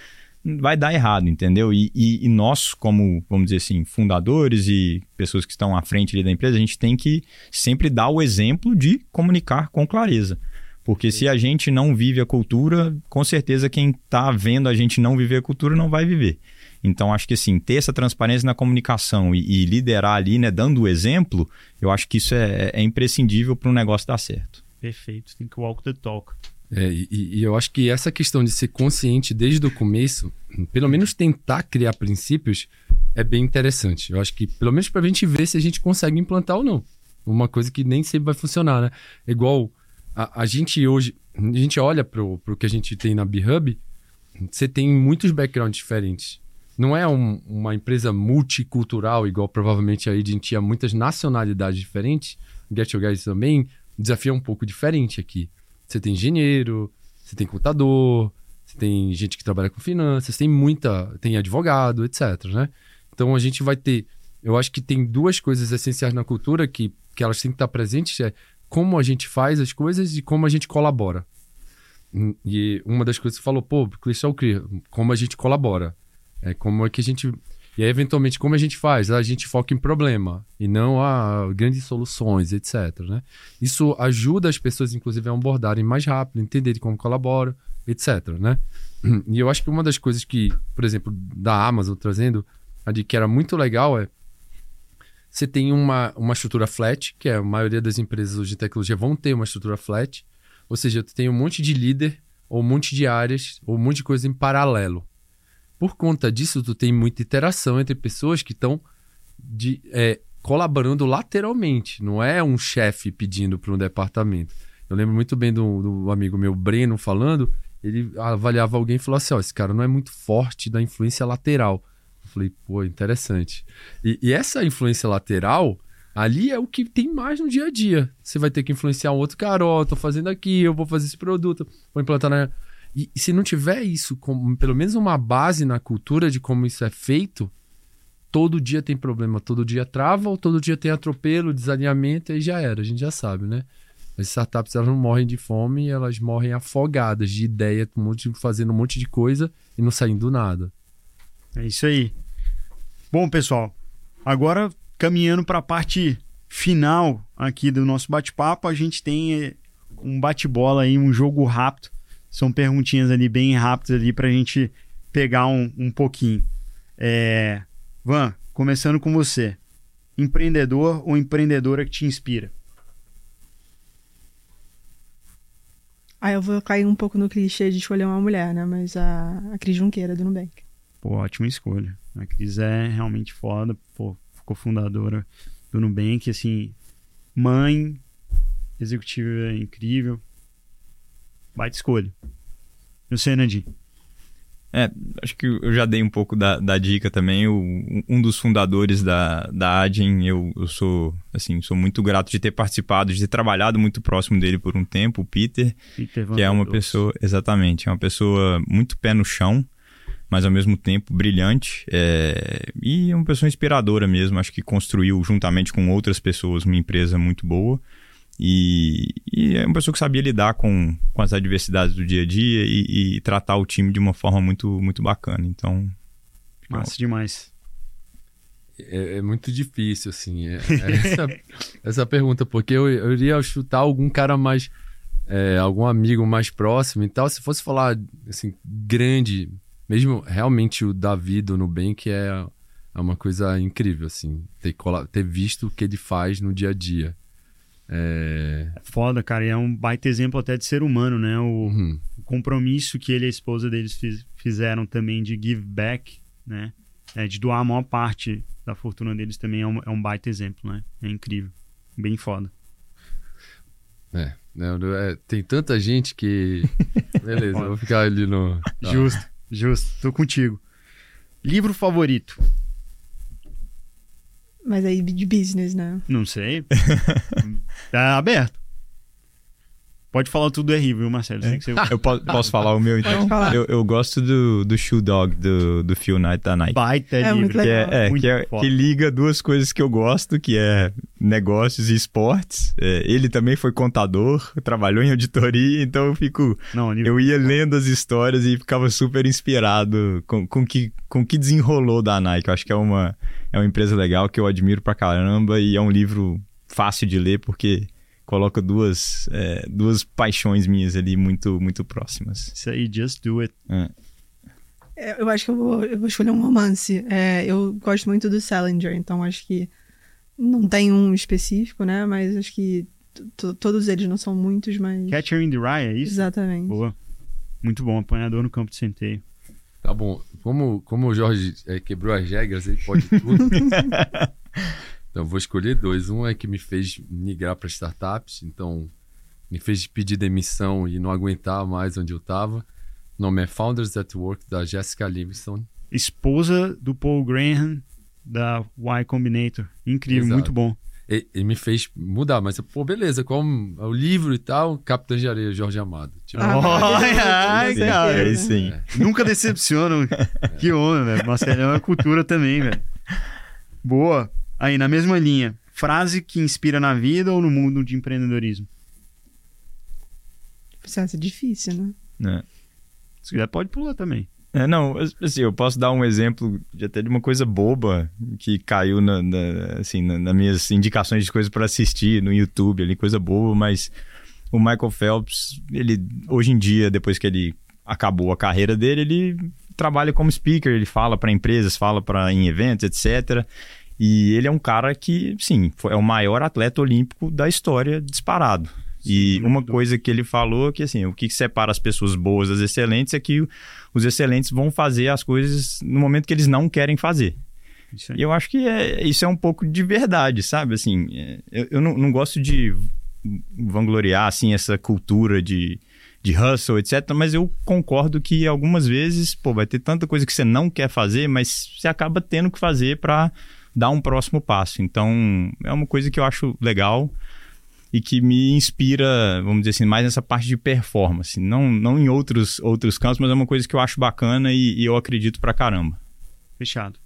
vai dar errado, entendeu? E, e, e, nós, como, vamos dizer assim, fundadores e pessoas que estão à frente da empresa, a gente tem que sempre dar o exemplo de comunicar com clareza. Porque se a gente não vive a cultura, com certeza quem está vendo a gente não viver a cultura não vai viver. Então, acho que assim, ter essa transparência na comunicação e, e liderar ali, né, dando o exemplo, eu acho que isso é, é imprescindível para um negócio dar certo. Perfeito, tem que walk the talk. É, e, e, eu acho que essa questão de ser consciente desde o começo, pelo menos tentar criar princípios, é bem interessante. Eu acho que, pelo menos para a gente ver se a gente consegue implantar ou não. Uma coisa que nem sempre vai funcionar, né? É igual a, a gente hoje, a gente olha para o que a gente tem na BHub, você tem muitos backgrounds diferentes. Não é um, uma empresa multicultural, igual provavelmente a gente tinha muitas nacionalidades diferentes. Get Your Guys também, desafio é um pouco diferente aqui. Você tem engenheiro, você tem contador, você tem gente que trabalha com finanças, tem muita, tem advogado, etc, né? Então a gente vai ter, eu acho que tem duas coisas essenciais na cultura que, que elas têm que estar presentes, é como a gente faz as coisas e como a gente colabora. Hum, e uma das coisas que você falou, pô, Crystal Clear, como a gente colabora. É como é que a gente. E aí, eventualmente, como a gente faz? A gente foca em problema e não a grandes soluções, etc. Né? Isso ajuda as pessoas, inclusive, a abordarem mais rápido, entenderem como colabora, etc. Né? E eu acho que uma das coisas que, por exemplo, da Amazon trazendo, a de que era muito legal é você tem uma, uma estrutura flat, que é a maioria das empresas hoje de tecnologia vão ter uma estrutura flat. Ou seja, tu tem um monte de líder, ou um monte de áreas, ou um monte de coisa em paralelo. Por conta disso, tu tem muita interação entre pessoas que estão é, colaborando lateralmente. Não é um chefe pedindo para um departamento. Eu lembro muito bem do, do, amigo meu, Breno, falando. Ele avaliava alguém e falou assim: ó, esse cara não é muito forte da influência lateral. Eu falei, pô, interessante. E, e, essa influência lateral, ali é o que tem mais no dia a dia. Você vai ter que influenciar um outro cara, ó, oh, tô fazendo aqui, eu vou fazer esse produto, vou implantar na. E, e se não tiver isso, como, pelo menos uma base na cultura de como isso é feito, todo dia tem problema, todo dia trava, ou todo dia tem atropelo, desalinhamento, aí já era, a gente já sabe, né? As startups elas não morrem de fome, elas morrem afogadas de ideia, fazendo um monte de coisa e não saindo do nada. É isso aí. Bom, pessoal, agora caminhando para a parte final aqui do nosso bate-papo, a gente tem eh, um bate-bola aí, um jogo rápido. São perguntinhas ali bem rápidas ali para a gente pegar um, um pouquinho. É... Van, começando com você. Empreendedor ou empreendedora que te inspira? Ah, eu vou cair um pouco no clichê de escolher uma mulher, né? Mas a, a Cris Junqueira, do Nubank. Pô, ótima escolha. A Cris é realmente foda, pô, ficou fundadora do Nubank, assim, mãe, executiva incrível. Baita escolha. E você, Nadir? É, acho que eu já dei um pouco da, da dica também. O, um dos fundadores da, da Adyen, eu, eu sou assim, sou muito grato de ter participado, de ter trabalhado muito próximo dele por um tempo, o Peter, Peter que é uma pessoa, exatamente, é uma pessoa muito pé no chão mas ao mesmo tempo brilhante é... e é uma pessoa inspiradora mesmo. Acho que construiu, juntamente com outras pessoas, uma empresa muito boa. E, e é uma pessoa que sabia lidar com, com as adversidades do dia a dia e, e tratar o time de uma forma muito, muito bacana. Então. Massa demais. É, é, muito difícil, assim, é, é essa, [laughs] essa pergunta, porque eu, eu iria chutar algum cara mais. É, algum amigo mais próximo e tal. Se fosse falar, assim, grande, mesmo realmente o Davi do Nubank é, é uma coisa incrível, assim. Ter, ter visto o que ele faz no dia a dia. É... foda, cara. E é um baita exemplo até de ser humano, né? O, uhum. o compromisso que ele e a esposa deles fiz, fizeram também de give back né? É, de doar a maior parte da fortuna deles também é um, é um baita exemplo, né? É incrível. Bem foda. É, né, é, tem tanta gente que. [laughs] Beleza, eu vou ficar ali no. Tá. Justo, justo. Tô contigo. Livro favorito? Mas aí de business, né? Não sei. [laughs] tá aberto. Pode falar tudo é viu, Marcelo? É. Você... Eu posso, posso, falar o meu, então? Eu, eu, gosto do, do Shoe Dog, do, do Phil Knight da Nike. Baita é livro. Que, é, é, que, é que, liga duas coisas que eu gosto, que é negócios e esportes. É, ele também foi contador, trabalhou em auditoria, então eu fico... Não, eu ia lendo as histórias e ficava super inspirado com, com que, com que desenrolou da Nike. Eu acho que é uma, é uma empresa legal que eu admiro pra caramba e é um livro fácil de ler porque coloca duas, é, duas paixões minhas ali muito, muito próximas. Isso aí, just do it. É. é. Eu acho que eu vou, eu vou escolher um romance. É, eu gosto muito do Salinger, então acho que não tem um específico, né? Mas acho que todos eles não são muitos, mas. Catcher in the Rye, é isso? Exatamente. Boa. Muito bom, apanhador no campo de centeio. Tá bom. Como, como o Jorge é, quebrou as regras, ele pode tudo. [laughs] Então, vou escolher dois. Um é que me fez migrar para startups, então me fez pedir demissão e não aguentar mais onde eu estava. O nome é Founders at Work, da Jessica Livingston. Esposa do Paul Graham, da Y Combinator. Incrível, Exato. muito bom. E, e, me fez mudar, mas, pô, beleza, qual é o livro e tal? Capitã de Areia, Jorge Amado. Tipo, ah, [laughs] ai, cara. Aí sim. É. Nunca decepciona. [laughs] que onda, velho. Marcelão é cultura também, velho. Boa. Aí, na mesma linha, frase que inspira na vida ou no mundo de empreendedorismo? Essa é difícil, né? É. Se quiser, pode pular também. É, não, assim, eu posso dar um exemplo de até de uma coisa boba que caiu na, na assim, na, nas minhas indicações de coisas para assistir no YouTube, ali, coisa boba, mas o Michael Phelps, ele hoje em dia, depois que ele acabou a carreira dele, ele trabalha como speaker, ele fala para empresas, fala para em eventos, etc. E ele é um cara que, sim, é o maior atleta olímpico da história disparado. E uma coisa que ele falou é que assim, o que separa as pessoas boas das excelentes é que os excelentes vão fazer as coisas no momento que eles não querem fazer. E eu acho que é, isso é um pouco de verdade, sabe? Assim, é, eu, eu não, não, gosto de vangloriar assim essa cultura de, de hustle, etc. Mas eu concordo que algumas vezes, pô, vai ter tanta coisa que você não quer fazer, mas você acaba tendo que fazer para dar um próximo passo. Então, é uma coisa que eu acho legal e que me inspira, vamos dizer assim, mais nessa parte de performance. Não, não em outros, outros campos, mas é uma coisa que eu acho bacana e, e eu acredito pra caramba. Fechado.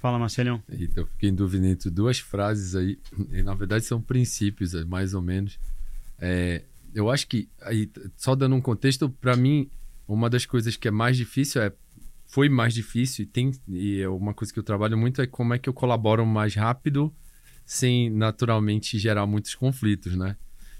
Fala, Marcelão. Eu fiquei em dúvida entre duas frases aí. E, na verdade, são princípios, é, mais ou menos. É, eu acho que, aí, só dando um contexto, para mim, uma das coisas que é mais difícil é foi mais difícil e tem e é uma coisa que eu trabalho muito é como é que eu colaboro mais rápido sem naturalmente gerar muitos conflitos, né?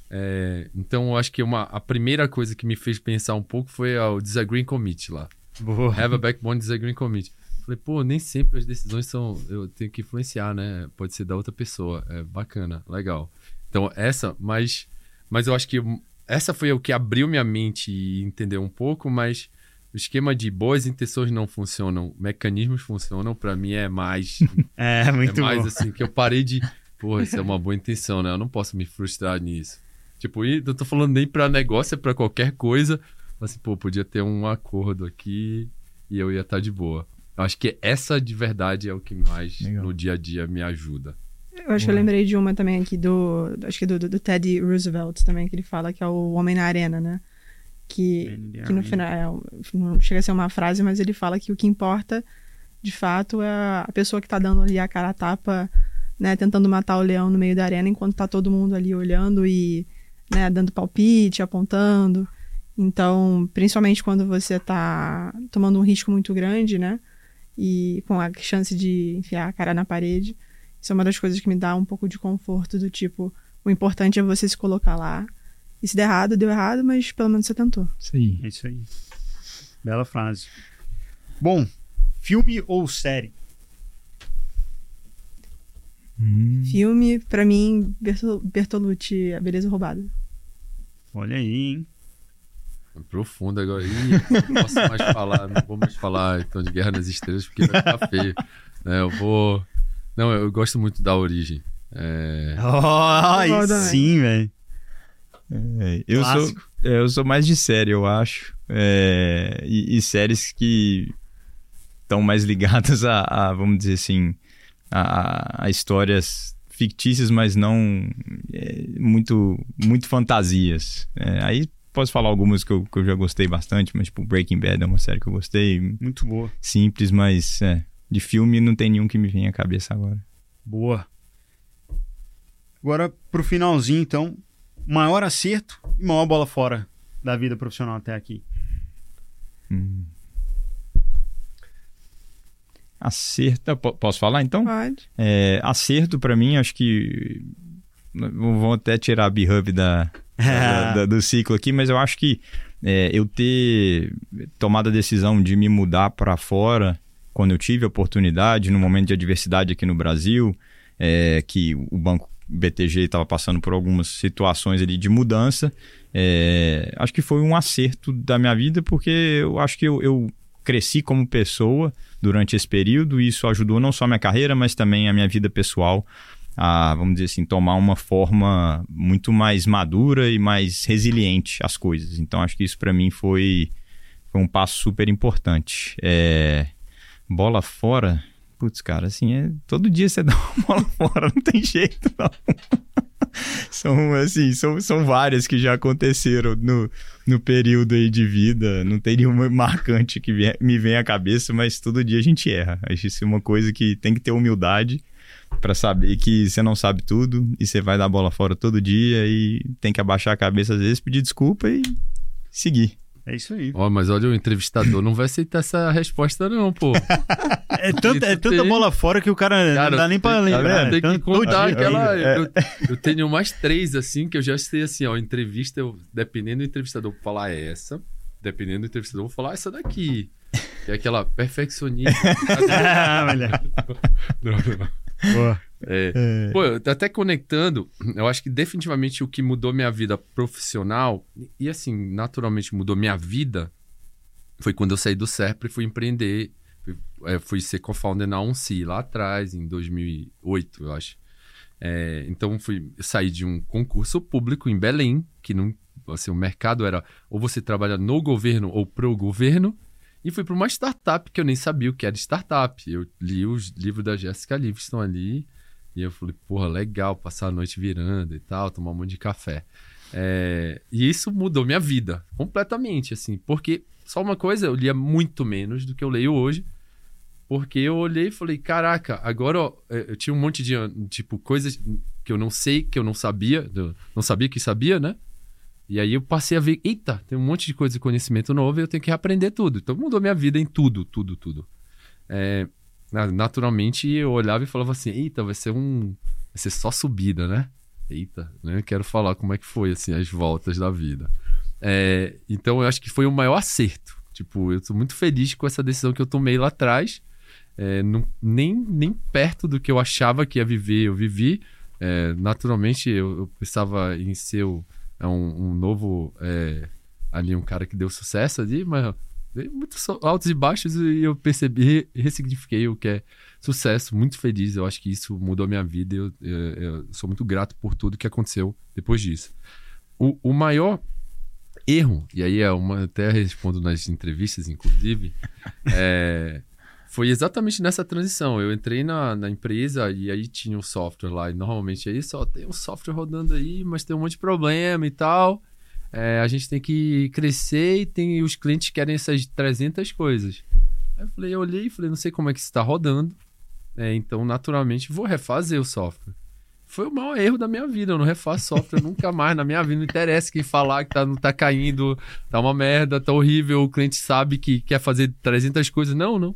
É, então eu acho que uma, a primeira coisa que me fez pensar um pouco foi o Disagreeing Committee lá. Boa. [laughs] Have a Backbone Disagreeing Committee. Falei, pô, nem sempre as decisões são. Eu tenho que influenciar, né? Pode ser da outra pessoa. É bacana, legal. Então, essa, mas. Mas eu acho que essa foi o que abriu minha mente e entendeu um pouco, mas o esquema de boas intenções não funcionam, mecanismos funcionam, para mim é mais. [laughs] é, muito é mais bom. assim, que eu parei de. Pô, isso é uma boa intenção, né? Eu não posso me frustrar nisso. Tipo, e não tô falando nem para negócio, é pra qualquer coisa. Mas assim, pô, podia ter um acordo aqui e eu ia estar tá de boa. Eu acho que essa de verdade é o que mais Legal. no dia a dia me ajuda. Eu acho que eu lembrei de uma também aqui do. Acho que do, do, do Teddy Roosevelt também, que ele fala que é o Homem na Arena, né? Que, que no final é, não chega a ser uma frase, mas ele fala que o que importa de fato é a pessoa que está dando ali a cara a tapa, né, tentando matar o leão no meio da arena enquanto está todo mundo ali olhando e né, dando palpite, apontando. Então, principalmente quando você está tomando um risco muito grande, né, e com a chance de enfiar a cara na parede, isso é uma das coisas que me dá um pouco de conforto do tipo, o importante é você se colocar lá, e se der errado, deu errado, mas pelo menos você tentou. Sim. É isso aí. Bela frase. Bom, filme ou série? Hum. Filme, para mim, Bertolucci, A Beleza Roubada. Olha aí, hein? Profundo agora. Ih, não posso mais falar, não vou mais falar então de Guerra nas Estrelas porque vai ficar feio. Né, eu vou. Não, eu gosto muito da origem. É... Oh, aí sim, velho. É, eu, sou, é, eu sou mais de série, eu acho. É, e, e, séries que estão mais ligadas a, a, vamos dizer assim, a, a histórias fictícias, mas não é, muito, muito fantasias. É, aí posso falar algumas que eu, que eu já gostei bastante, mas tipo Breaking Bad é uma série que eu gostei. Muito boa. Simples, mas de filme não tem nenhum que me venha à cabeça agora. Boa. Agora, pro finalzinho, então, maior acerto e maior bola fora da vida profissional até aqui. Hum. Acerto, posso falar então? Pode. É, acerto para mim, acho que vão até tirar a B-Hub da, [laughs] da, da, do ciclo aqui, mas eu acho que é, eu ter tomado a decisão de me mudar para fora quando eu tive a oportunidade, no momento de adversidade aqui no Brasil, é, que o banco BTG estava passando por algumas situações ali de mudança, é, acho que foi um acerto da minha vida, porque eu acho que eu, eu cresci como pessoa durante esse período e isso ajudou não só a minha carreira, mas também a minha vida pessoal a, vamos dizer assim, tomar uma forma muito mais madura e mais resiliente às coisas. Então, acho que isso para mim foi, foi um passo super importante. É, bola fora, putz, cara, assim, é, todo dia você [laughs] dá uma bola fora, não tem jeito, não. [laughs] são assim, são, são várias que já aconteceram no, no período aí de vida. Não tem nenhuma marcante que me vem à cabeça, mas todo dia a gente erra. Acho isso é uma coisa que tem que ter humildade para saber que você não sabe tudo e você vai dar bola fora todo dia e tem que abaixar a cabeça às vezes, pedir desculpa e seguir. É isso aí. Ó, mas olha, o entrevistador não vai aceitar essa resposta, não, pô. é tanta, é tanta bola fora que o cara, cara não dá nem pra lembrar. Tem que contar aquela. É. Eu, eu, tenho mais três, assim, que eu já sei assim, ó. Entrevista, eu, dependendo do entrevistador, vou falar essa. Dependendo do entrevistador, vou falar essa daqui. Que é aquela perfeccionista. [laughs] ah, não, não. Boa. É, é. Pô, até conectando, [clears throat] eu acho que definitivamente o que mudou minha vida profissional, e assim, naturalmente mudou minha vida, foi quando eu saí do SERP e fui empreender. Fui, é, fui ser co-founder na Onci lá atrás, em 2008, eu acho. É, então, fui sair de um concurso público em Belém, que não, assim, o mercado era ou você trabalha no governo ou pro governo, e fui para uma startup que eu nem sabia o que era startup. Eu li os livros da Jessica Livingston ali e eu falei, porra, legal passar a noite virando e tal, tomar um monte de café. É... E isso mudou minha vida completamente, assim, porque só uma coisa, eu lia muito menos do que eu leio hoje, porque eu olhei e falei, caraca, agora ó, é, eu tinha um monte de, tipo, coisas que eu não sei, que eu não sabia, não sabia que sabia, né? E aí eu passei a ver, eita, tem um monte de coisa de conhecimento novo e eu tenho que aprender tudo. Então mudou minha vida em tudo, tudo, tudo. É, naturalmente eu olhava e falava assim, eita, vai ser um. Vai ser só subida, né? Eita, né? Quero falar como é que foi assim, as voltas da vida. É, então eu acho que foi o maior acerto. Tipo, eu estou muito feliz com essa decisão que eu tomei lá atrás. É, não, nem, nem perto do que eu achava que ia viver, eu vivi. É, naturalmente, eu, eu, pensava em ser é um, um novo. É, ali, um cara que deu sucesso ali, mas muitos altos e baixos e eu percebi, ressignifiquei o que é sucesso, muito feliz. Eu acho que isso mudou a minha vida e eu, eu, eu, sou muito grato por tudo que aconteceu depois disso. O, o maior erro, e aí é uma, até respondo nas entrevistas, inclusive, [laughs] é, foi exatamente nessa transição. Eu entrei na, na empresa e aí tinha um software lá, e normalmente aí só tem um software rodando aí, mas tem um monte de problema e tal. É, a gente tem que crescer e tem os clientes querem essas 300 coisas. Aí eu falei, eu olhei e falei, não sei como é que está rodando. É, então, naturalmente, vou refazer o software. Foi o maior erro da minha vida. Eu não refaço software [laughs] nunca mais na minha vida. Não interessa quem falar que tá, não tá caindo, tá uma merda, tá horrível. O cliente sabe que quer fazer 300 coisas. Não, não.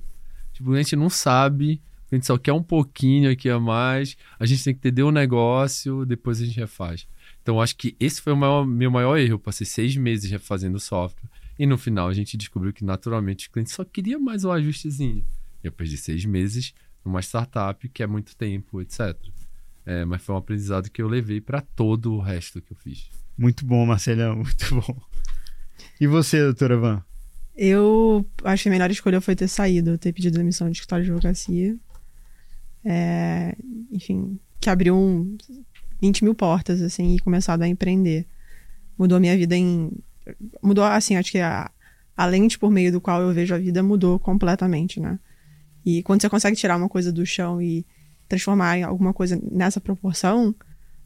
Tipo, a gente não sabe, a gente só quer um pouquinho aqui a mais, a gente tem que entender o negócio, depois a gente refaz. Então, acho que esse foi o maior, meu maior erro. Eu passei seis meses refazendo o software. E no final a gente descobriu que naturalmente o cliente só queria mais um ajustezinho. Eu perdi seis meses numa startup que é muito tempo, etc. É, mas foi um aprendizado que eu levei para todo o resto que eu fiz. Muito bom, Marcelão, [laughs] muito bom. E você, doutora Van? Eu acho que a melhor escolha foi ter saído, ter pedido demissão de escritório de advocacia. É, enfim, que abriu um 20 mil portas, assim, e começado a empreender. Mudou minha vida em. Mudou, assim, acho que a, a lente por meio do qual eu vejo a vida mudou completamente, né? E quando você consegue tirar uma coisa do chão e transformar em alguma coisa nessa proporção,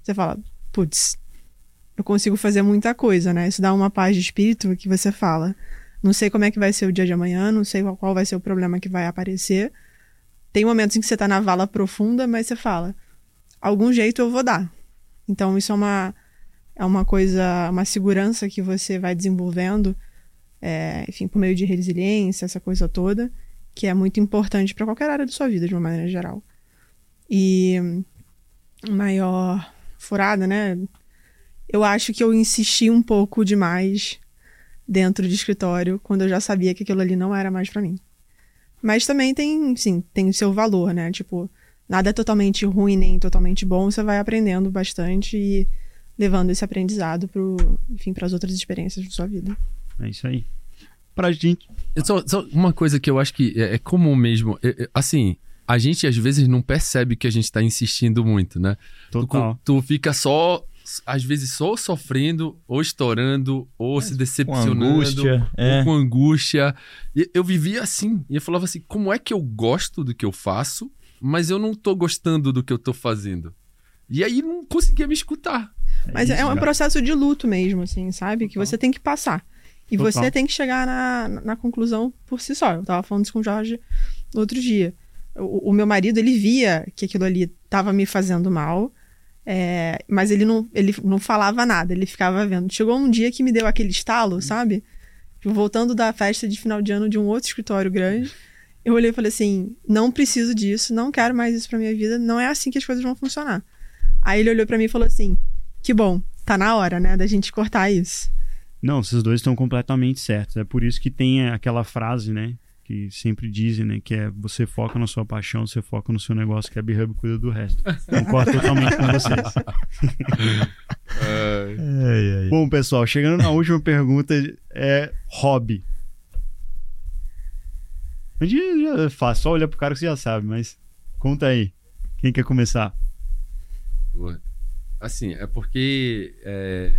você fala, putz, eu consigo fazer muita coisa, né? Isso dá uma paz de espírito que você fala. Não sei como é que vai ser o dia de amanhã, não sei qual vai ser o problema que vai aparecer. Tem momentos em que você tá na vala profunda, mas você fala, algum jeito eu vou dar. Então isso é uma é uma coisa, uma segurança que você vai desenvolvendo, é, enfim, por meio de resiliência, essa coisa toda, que é muito importante para qualquer área da sua vida de uma maneira geral. E maior furada, né? Eu acho que eu insisti um pouco demais dentro de escritório quando eu já sabia que aquilo ali não era mais para mim. Mas também tem, sim, tem o seu valor, né? Tipo, nada é totalmente ruim nem totalmente bom, você vai aprendendo bastante e levando esse aprendizado pro, enfim, para as outras experiências da sua vida. É isso aí. Pra gente. Só, só uma coisa que eu acho que é, é comum mesmo. É, é, assim, a gente às vezes não percebe que a gente tá insistindo muito, né? Total. Tu, tu fica só, às vezes, só sofrendo, ou estourando, ou se decepcionando. Com angústia. ou É. com angústia. E eu vivia assim. E eu falava assim: como é que eu gosto do que eu faço, mas eu não tô gostando do que eu tô fazendo? E aí não conseguia me escutar. Mas é isso, um cara. processo de luto mesmo, assim, sabe? Que você tem que passar. E Total. você tem que chegar na, na conclusão por si só. Eu tava falando isso com o Jorge no outro dia. O, o meu marido, ele via que aquilo ali tava me fazendo mal, é, mas ele não, ele não falava nada, ele ficava vendo. Chegou um dia que me deu aquele estalo, sabe? Tipo, Voltando da festa de final de ano de um outro escritório grande, eu olhei e falei assim: não preciso disso, não quero mais isso pra minha vida, não é assim que as coisas vão funcionar. Aí ele olhou pra mim e falou assim: que bom, tá na hora, né, da gente cortar isso. Não, vocês dois estão completamente certos. É por isso que tem aquela frase, né? Que sempre dizem, né? Que é você foca na sua paixão, você foca no seu negócio, que a B-Hub cuida do resto. Concordo totalmente com vocês. [laughs] Ai, ai. Bom, pessoal, chegando na última pergunta, é hobby. A gente já é fácil, só olhar pro cara que você já sabe, mas conta aí. Quem quer começar? Assim, é porque é,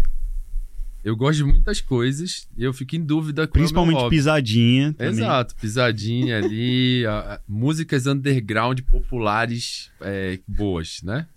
eu gosto de muitas coisas e eu fico em dúvida qual é Principalmente pisadinha. Também. Exato, pisadinha ali, a- a- músicas underground populares é, boas, né?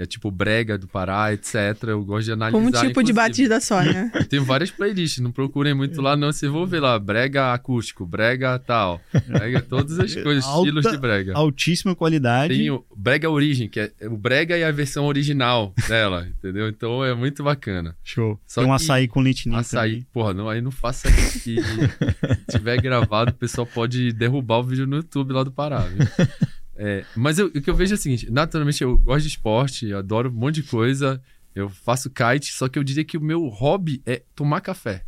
É tipo brega do Pará, etc. Eu gosto de analisar. Como um tipo de inclusive. batida só, né? [laughs] Eu tenho várias playlists, não procurem muito lá, não. Vocês vão ver lá, brega acústico, brega tal, brega todas as coisas, Alta- estilos de brega. Altíssima qualidade. Tem o Brega Origem, que é o Brega e a versão original dela, [laughs] entendeu? Então é muito bacana. Show. Só Tem um que- açaí com leitinho Açaí, também. porra, não, aí não faça isso que [laughs] se tiver gravado, o pessoal pode derrubar o vídeo no YouTube lá do Pará, viu? É, mas eu- o que eu vejo é o seguinte, naturalmente eu gosto de esporte, eu adoro um monte de coisa, eu faço kite, só que eu diria que o meu hobby é tomar café.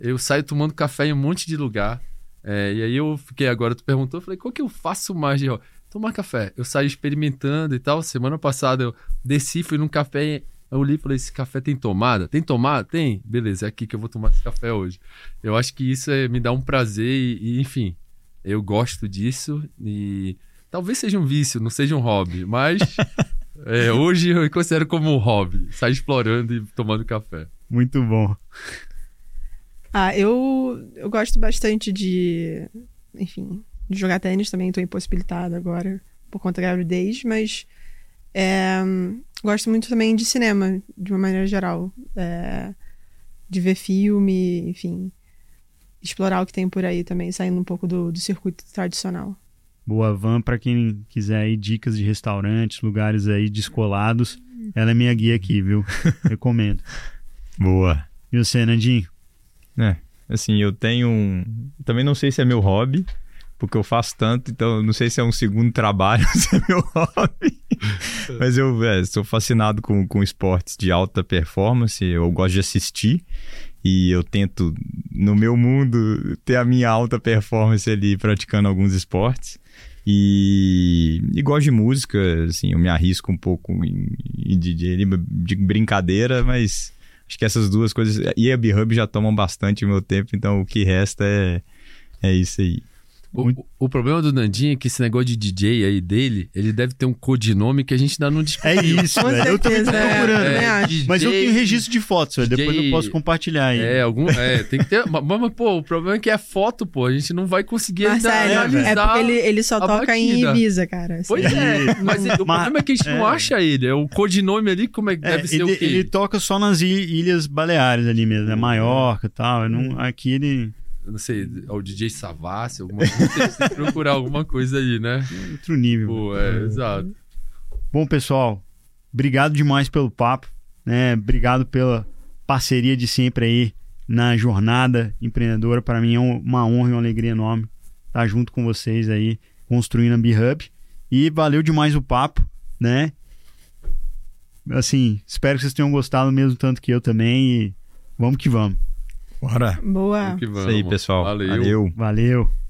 Eu saio tomando café em um monte de lugar, é, e aí eu fiquei agora, tu perguntou, eu falei, qual que eu faço mais de hobby? Tomar café. Eu saio experimentando e tal, semana passada eu desci, fui num café eu li e falei: esse café tem tomada? Tem tomada? Tem? Beleza, é aqui que eu vou tomar esse café hoje. Eu acho que isso é, me dá um prazer e, e, enfim, eu gosto disso e talvez seja um vício, não seja um hobby, mas [laughs] é, hoje eu considero como um hobby, sair explorando e tomando café. Muito bom. Ah, eu, eu gosto bastante de, enfim, de jogar tênis também, tô impossibilitada agora por conta da gravidez, mas é, gosto muito também de cinema, de uma maneira geral. É, de ver filme, enfim, explorar o que tem por aí também, saindo um pouco do, do circuito tradicional. Boa van para quem quiser aí dicas de restaurantes, lugares aí descolados. Ela é minha guia aqui, viu? [laughs] Recomendo. Boa. E você, Nandinho? É, assim, eu tenho um. Também não sei se é meu hobby, porque eu faço tanto, então não sei se é um segundo trabalho, [laughs] se é meu hobby. [laughs] Mas eu é, sou fascinado com, com esportes de alta performance, eu gosto de assistir e eu tento, no meu mundo, ter a minha alta performance ali praticando alguns esportes. E, e gosto de música, assim, eu me arrisco um pouco em, em DJ de brincadeira, mas acho que essas duas coisas. E a B-Hub já tomam bastante o meu tempo, então o que resta é, é isso aí. O, o, problema do Nandinho é que esse negócio de DJ aí dele, ele deve ter um codinome que a gente ainda não descobriu. É isso, velho. Eu também tô certeza, é. procurando. É, né? DJ, Mas eu tenho registro de fotos, velho. Depois DJ eu posso compartilhar aí. É, algum, é, tem que ter. mas, mas, pô, o problema é que é foto, pô. A gente não vai conseguir ainda Marcelo, é analisar. porque ele, ele só toca em. Ibiza, cara. assim. Pois é, mas o Mas- problema é que a gente não é. acha ele. É o codinome ali, como é que É, deve ser ele, o quê? ele toca só nas ilhas Baleares ali mesmo, né? Maiorca e tal. Não- aqui ele. Não sei, é o DJ Savassi, alguma coisa. Tem que procurar alguma coisa aí, né? é [laughs] outro nível. Pô, é, exato. Bom, pessoal, obrigado demais pelo papo, né? Obrigado pela parceria de sempre aí na jornada empreendedora. Para mim é um- uma honra e uma alegria enorme estar junto com vocês aí, construindo a B-Hub. E valeu demais o papo, né? Assim, espero que vocês tenham gostado mesmo tanto que eu também e vamos que vamos. Bora. Boa. Vamos que Isso aí, pessoal. Valeu. Valeu. Valeu.